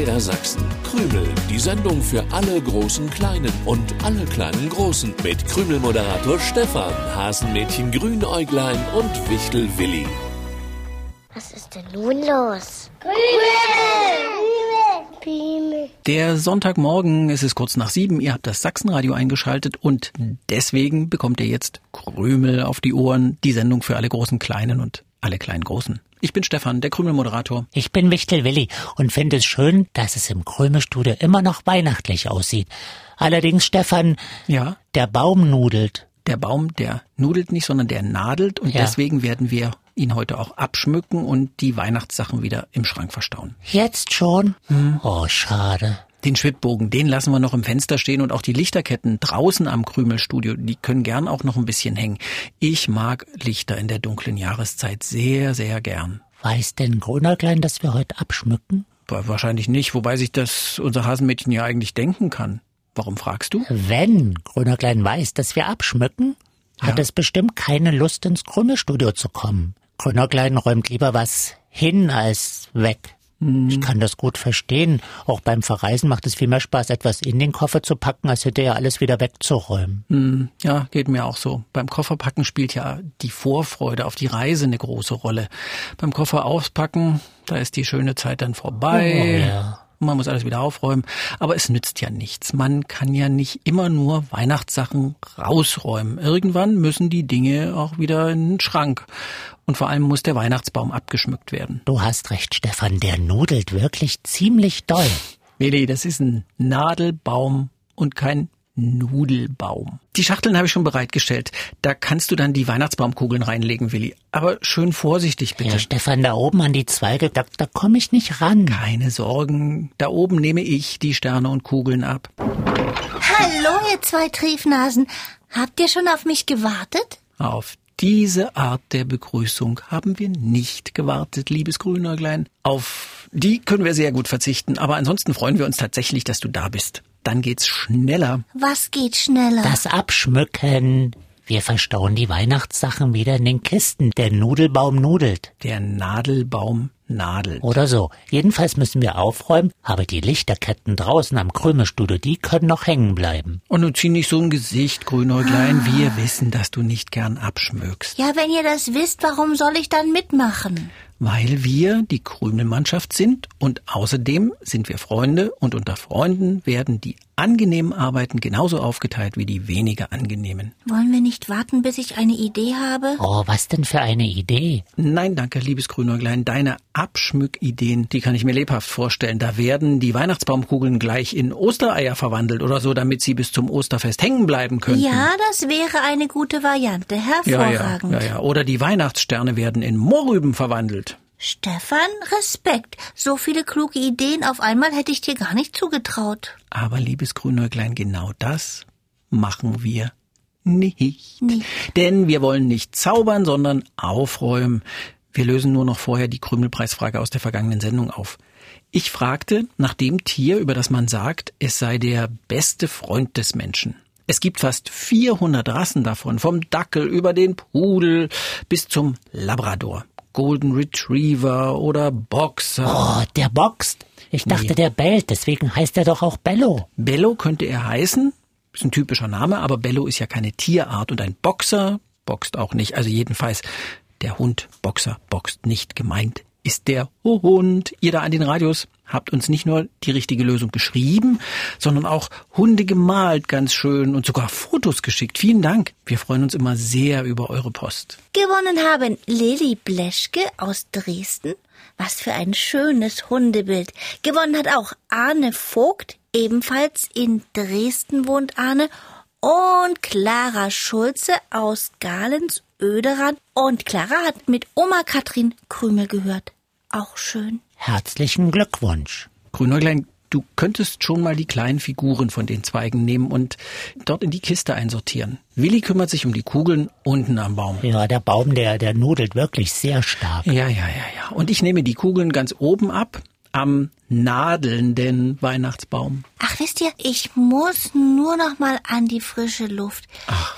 MDR Sachsen. Krümel, die Sendung für alle großen Kleinen und alle kleinen Großen. Mit Krümel-Moderator Stefan, Hasenmädchen Grünäuglein und Wichtel Willi. Was ist denn nun los? Der Sonntagmorgen, es ist kurz nach sieben, ihr habt das Sachsenradio eingeschaltet und deswegen bekommt ihr jetzt Krümel auf die Ohren, die Sendung für alle großen Kleinen und alle kleinen Großen. Ich bin Stefan, der Krümel-Moderator. Ich bin Wichtel Willi und finde es schön, dass es im Krümelstudio immer noch weihnachtlich aussieht. Allerdings, Stefan, Ja, der Baum nudelt. der Baum, der nudelt nicht, sondern der nadelt und Ja. deswegen werden wir ihn heute auch abschmücken und die Weihnachtssachen wieder im Schrank verstauen. Jetzt schon? Oh, schade. Den Schwibbogen, den lassen wir noch im Fenster stehen und auch die Lichterketten draußen am Krümelstudio, die können gern auch noch ein bisschen hängen. Ich mag Lichter in der dunklen Jahreszeit sehr, sehr gern. Weiß denn Grünerklein, dass wir heute abschmücken? Wahrscheinlich nicht, wobei sich das unser Hasenmädchen ja eigentlich denken kann. Warum fragst du? Wenn Grünerklein weiß, dass wir abschmücken, hat Ja. es bestimmt keine Lust, ins Krümelstudio zu kommen. Grünerklein räumt lieber was hin als weg. Ich kann das gut verstehen. Auch beim Verreisen macht es viel mehr Spaß, etwas in den Koffer zu packen, als hinterher alles wieder wegzuräumen. Hm, ja, geht mir auch so. Beim Kofferpacken spielt ja die Vorfreude auf die Reise eine große Rolle. Beim Koffer auspacken, da ist die schöne Zeit dann vorbei. Oh, ja. Man muss alles wieder aufräumen. Aber es nützt ja nichts. Man kann ja nicht immer nur Weihnachtssachen rausräumen. Irgendwann müssen die Dinge auch wieder in den Schrank. Und vor allem muss der Weihnachtsbaum abgeschmückt werden. Du hast recht, Stefan, der nudelt wirklich ziemlich doll. Willi, das ist ein Nadelbaum und kein Nudelbaum. Die Schachteln habe ich schon bereitgestellt. Da kannst du dann die Weihnachtsbaumkugeln reinlegen, Willi. Aber schön vorsichtig bitte. Ja, Stefan, da oben an die Zweige, da, da komme ich nicht ran. Keine Sorgen. Da oben nehme ich die Sterne und Kugeln ab. Hallo, ihr zwei Triefnasen. Habt ihr schon auf mich gewartet? Auf diese Art der Begrüßung haben wir nicht gewartet, liebes Grünäuglein. Auf die können wir sehr gut verzichten. Aber ansonsten freuen wir uns tatsächlich, dass du da bist. Dann geht's schneller. Was geht schneller? Das Abschmücken. Wir verstauen die Weihnachtssachen wieder in den Kisten. Der Nudelbaum nudelt. Der Nadelbaum nadelt. Oder so. Jedenfalls müssen wir aufräumen, aber die Lichterketten draußen am Krümelstudio, die können noch hängen bleiben. Und nun zieh nicht so ein Gesicht, Grünäuglein. Wir wissen, dass du nicht gern abschmückst. ja, wenn ihr das wisst, warum soll ich dann mitmachen? Weil wir die Krümelmannschaft sind und außerdem sind wir Freunde und unter Freunden werden die angenehmen Arbeiten genauso aufgeteilt wie die weniger angenehmen. Wollen wir nicht warten, bis ich eine Idee habe? Oh, was denn für eine Idee? Nein, danke, liebes Grünäuglein. Deine Abschmückideen, die kann ich mir lebhaft vorstellen. Da werden die Weihnachtsbaumkugeln gleich in Ostereier verwandelt oder so, damit sie bis zum Osterfest hängen bleiben könnten. Ja, das wäre eine gute Variante. ja, ja, Hervorragend. ja, ja. Oder die Weihnachtssterne werden in Mohrrüben verwandelt. Stefan, Respekt. So viele kluge Ideen auf einmal hätte ich dir gar nicht zugetraut. Aber liebes Grünäuglein, genau das machen wir nicht. Nicht. Denn wir wollen nicht zaubern, sondern aufräumen. Wir lösen nur noch vorher die Krümelpreisfrage aus der vergangenen Sendung auf. Ich fragte nach dem Tier, über das man sagt, es sei der beste Freund des Menschen. Es gibt fast 400 Rassen davon, vom Dackel über den Pudel bis zum Labrador, Golden Retriever oder Boxer. Oh, der boxt. Ich dachte, Nee. der bellt, deswegen heißt er doch auch Bello. Bello könnte er heißen. Ist ein typischer Name, aber Bello ist ja keine Tierart und ein Boxer boxt auch nicht. Also jedenfalls der Hund Boxer boxt nicht gemeint ist der Hund. Ihr da an den Radios habt uns nicht nur die richtige Lösung geschrieben, sondern auch Hunde gemalt, ganz schön und sogar Fotos geschickt. Vielen Dank. Wir freuen uns immer sehr über eure Post. Gewonnen haben Lilly Bleschke aus Dresden. Was für ein schönes Hundebild. Gewonnen hat auch Arne Vogt, ebenfalls in Dresden wohnt Arne. Und Clara Schulze aus Galens Öderan. Und Clara hat mit Oma Katrin Krümel gehört. Auch schön. Herzlichen Glückwunsch. Grünäuglein, du könntest schon mal die kleinen Figuren von den Zweigen nehmen und dort in die Kiste einsortieren. Willi kümmert sich um die Kugeln unten am Baum. Ja, der Baum, der, der nudelt wirklich sehr stark. Ja, ja, ja, ja. Und ich nehme die Kugeln ganz oben ab am nadelnden Weihnachtsbaum. Ach, wisst ihr, ich muss nur noch mal an die frische Luft.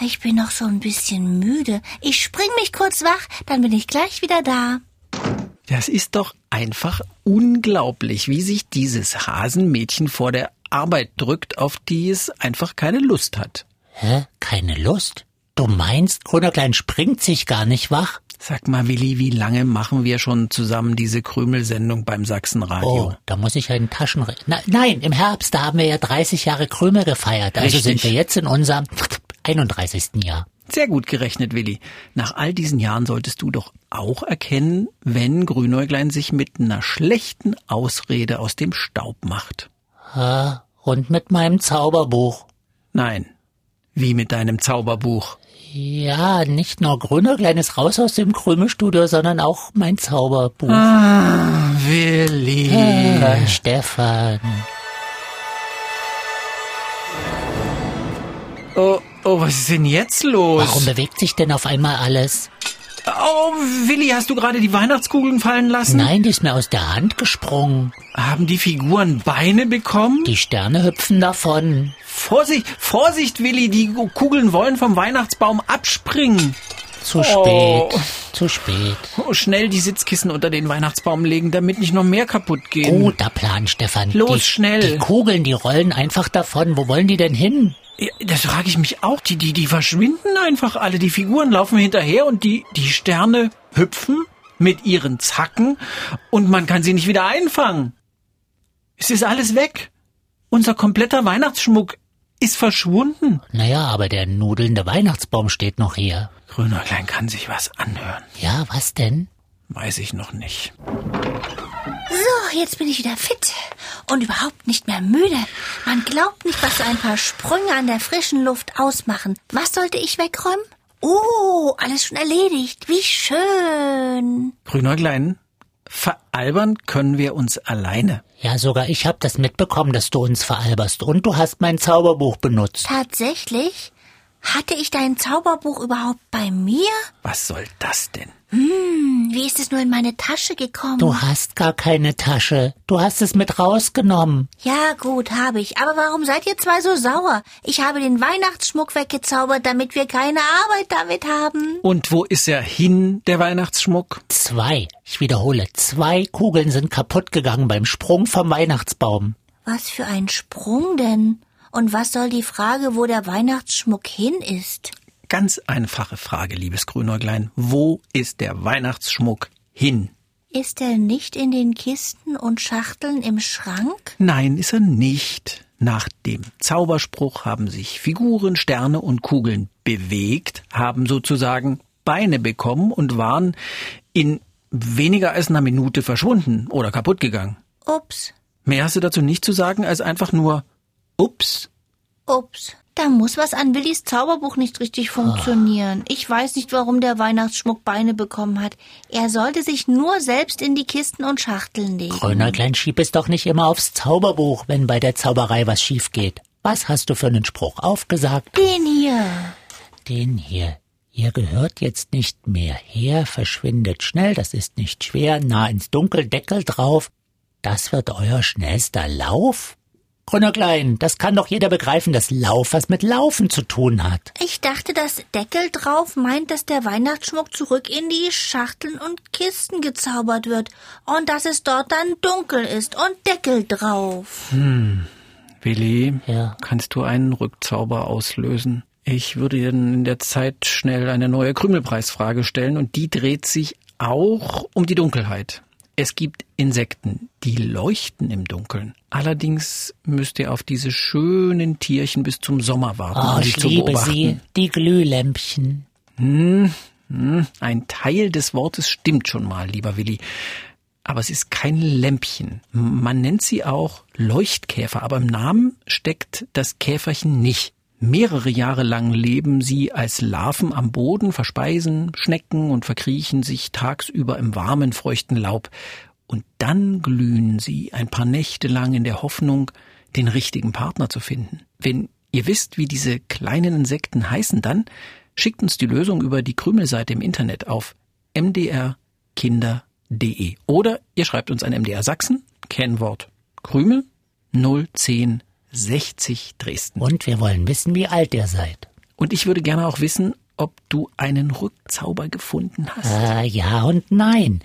Ich bin noch so ein bisschen müde. Ich spring mich kurz wach, dann bin ich gleich wieder da. Das ist doch einfach unglaublich, wie sich dieses Hasenmädchen vor der Arbeit drückt, auf die es einfach keine Lust hat. Hä? Keine Lust? Du meinst, Grünerklein springt sich gar nicht wach? Sag mal, Willi, wie lange machen wir schon zusammen diese Krümelsendung beim Sachsenradio? Oh, da muss ich einen Taschenre... Na, nein, im Herbst, da haben wir ja 30 Jahre Krümel gefeiert. Also Richtig. sind wir jetzt in unserem 31. Jahr. Sehr gut gerechnet, Willi. Nach all diesen Jahren solltest du doch auch erkennen, wenn Grünäuglein sich mit einer schlechten Ausrede aus dem Staub macht. Ah, und mit meinem Zauberbuch. Nein. Wie mit deinem Zauberbuch. Ja, nicht nur Grünerklein ist raus aus dem Krümelstudio, sondern auch mein Zauberbuch. Ah, Willi. Ah, Stefan. Oh, oh, was ist denn jetzt los? Warum bewegt sich denn auf einmal alles? Oh, Willi, hast du gerade die Weihnachtskugeln fallen lassen? Nein, die ist mir aus der Hand gesprungen. Haben die Figuren Beine bekommen? Die Sterne hüpfen davon. Vorsicht, Vorsicht, Willi, die Kugeln wollen vom Weihnachtsbaum abspringen. Zu spät. Oh. Zu spät. Oh, schnell die Sitzkissen unter den Weihnachtsbaum legen, damit nicht noch mehr kaputt gehen. Guter Plan, Stefan. Los, die, schnell. Die Kugeln, die rollen einfach davon. Wo wollen die denn hin? Das frage ich mich auch. Die, die, die verschwinden einfach alle. Die Figuren laufen hinterher und die, die Sterne hüpfen mit ihren Zacken und man kann sie nicht wieder einfangen. Es ist alles weg. Unser kompletter Weihnachtsschmuck ist verschwunden. Naja, aber der nudelnde Weihnachtsbaum steht noch hier. Grünäuglein kann sich was anhören. Ja, was denn? Weiß ich noch nicht. So, jetzt bin ich wieder fit und überhaupt nicht mehr müde. Man glaubt nicht, was so ein paar Sprünge an der frischen Luft ausmachen. Was sollte ich wegräumen? Oh, alles schon erledigt. Wie schön. Grünäuglein, veralbern können wir uns alleine. Ja, sogar ich hab das mitbekommen, dass du uns veralberst. Und du hast mein Zauberbuch benutzt. Tatsächlich? Hatte ich dein Zauberbuch überhaupt bei mir? Was soll das denn? Hm, wie ist es nur in meine Tasche gekommen? Du hast gar keine Tasche. Du hast es mit rausgenommen. Ja, gut, habe ich. Aber warum seid ihr zwei so sauer? Ich habe den Weihnachtsschmuck weggezaubert, damit wir keine Arbeit damit haben. Und wo ist er hin, der Weihnachtsschmuck? Zwei. Ich wiederhole, zwei Kugeln sind kaputt gegangen beim Sprung vom Weihnachtsbaum. Was für ein Sprung denn? Und was soll die Frage, wo der Weihnachtsschmuck hin ist? Ganz einfache Frage, liebes Grünäuglein. Wo ist der Weihnachtsschmuck hin? Ist er nicht in den Kisten und Schachteln im Schrank? Nein, ist er nicht. Nach dem Zauberspruch haben sich Figuren, Sterne und Kugeln bewegt, haben sozusagen Beine bekommen und waren in weniger als einer Minute verschwunden oder kaputt gegangen. Ups, Mehr hast du dazu nicht zu sagen als einfach nur Ups. Ups. Da muss was an Willis Zauberbuch nicht richtig funktionieren. Ich weiß nicht, warum der Weihnachtsschmuck Beine bekommen hat. Er sollte sich nur selbst in die Kisten und Schachteln legen. Grünerklein, schieb es doch nicht immer aufs Zauberbuch, wenn bei der Zauberei was schief geht. Was hast du für einen Spruch aufgesagt? Den hier. Den hier. Ihr gehört jetzt nicht mehr her, verschwindet schnell, das ist nicht schwer, nah ins Dunkel, Deckel drauf. Das wird euer schnellster Lauf? Grünerklein, das kann doch jeder begreifen, dass Lauf was mit Laufen zu tun hat. Ich dachte, das Deckel drauf meint, dass der Weihnachtsschmuck zurück in die Schachteln und Kisten gezaubert wird und dass es dort dann dunkel ist und Deckel drauf. Willi, Ja. kannst du einen Rückzauber auslösen? Ich würde dir in der Zeit schnell eine neue Krümelpreisfrage stellen und die dreht sich auch um die Dunkelheit. Es gibt Insekten, die leuchten im Dunkeln. Allerdings müsst ihr auf diese schönen Tierchen bis zum Sommer warten, Oh, um sie ich zu liebe beobachten. sie, die Glühlämpchen. Ein Teil des Wortes stimmt schon mal, lieber Willi. Aber es ist kein Lämpchen. Man nennt sie auch Leuchtkäfer, aber im Namen steckt das Käferchen nicht. Mehrere Jahre lang leben sie als Larven am Boden, verspeisen Schnecken und verkriechen sich tagsüber im warmen, feuchten Laub. Und dann glühen sie ein paar Nächte lang in der Hoffnung, den richtigen Partner zu finden. Wenn ihr wisst, wie diese kleinen Insekten heißen, dann schickt uns die Lösung über die Krümelseite im Internet auf mdrkinder.de oder ihr schreibt uns an MDR Sachsen, Kennwort Krümel 01060 Dresden. Und wir wollen wissen, wie alt ihr seid. Und ich würde gerne auch wissen, ob du einen Rückzauber gefunden hast. Äh, ja und nein.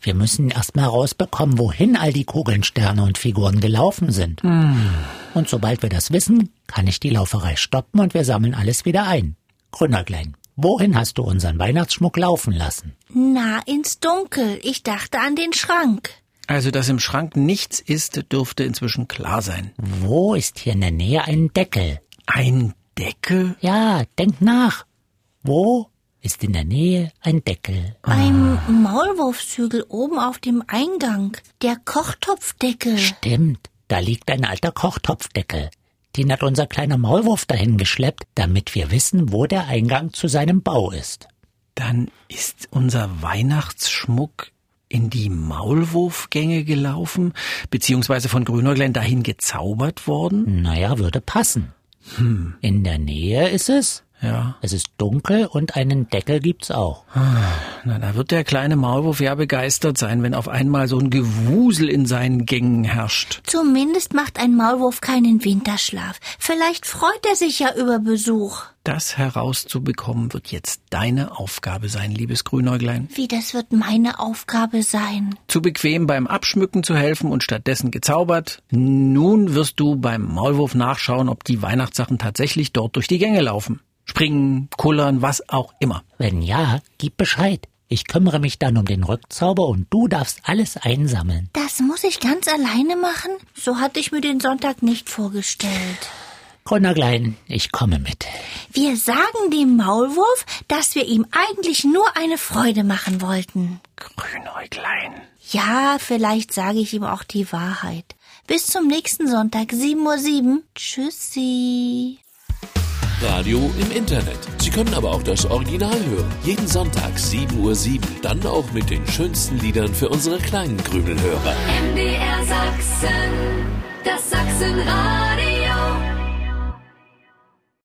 Wir müssen erst mal rausbekommen, wohin all die Kugeln, Sterne und Figuren gelaufen sind. Und sobald wir das wissen, kann ich die Lauferei stoppen und wir sammeln alles wieder ein. Grünerklein, wohin hast du unseren Weihnachtsschmuck laufen lassen? Na, ins Dunkel. Ich dachte an den Schrank. Also, dass im Schrank nichts ist, dürfte inzwischen klar sein. Wo ist hier in der Nähe ein Deckel? Ein Deckel? Ja, denk nach. Wo ist in der Nähe ein Deckel? Beim Maulwurfshügel oben auf dem Eingang. Der Kochtopfdeckel. Stimmt, da liegt ein alter Kochtopfdeckel. Den hat unser kleiner Maulwurf dahin geschleppt, damit wir wissen, wo der Eingang zu seinem Bau ist. Dann ist unser Weihnachtsschmuck in die Maulwurfgänge gelaufen, beziehungsweise von Grünäuglein dahin gezaubert worden? Naja, würde passen. In der Nähe ist es. Ja. Es ist dunkel und einen Deckel gibt's auch. Na, da wird der kleine Maulwurf ja begeistert sein, wenn auf einmal so ein Gewusel in seinen Gängen herrscht. Zumindest macht ein Maulwurf keinen Winterschlaf. Vielleicht freut er sich ja über Besuch. Das herauszubekommen wird jetzt deine Aufgabe sein, liebes Grünäuglein. Wie das wird meine Aufgabe sein. Zu bequem beim Abschmücken zu helfen und stattdessen gezaubert. Nun wirst du beim Maulwurf nachschauen, ob die Weihnachtssachen tatsächlich dort durch die Gänge laufen. Springen, kullern, was auch immer. Wenn ja, gib Bescheid. Ich kümmere mich dann um den Rückzauber und du darfst alles einsammeln. Das muss ich ganz alleine machen? So hatte ich mir den Sonntag nicht vorgestellt. Grünerklein, ich komme mit. Wir sagen dem Maulwurf, dass wir ihm eigentlich nur eine Freude machen wollten. Grünäuglein. Ja, vielleicht sage ich ihm auch die Wahrheit. Bis zum nächsten Sonntag, 7.07 Uhr. Tschüssi. Radio im Internet. Sie können aber auch das Original hören. Jeden Sonntag 7.07 Uhr. Dann auch mit den schönsten Liedern für unsere kleinen Krümelhörer. MDR Sachsen, das Sachsenradio.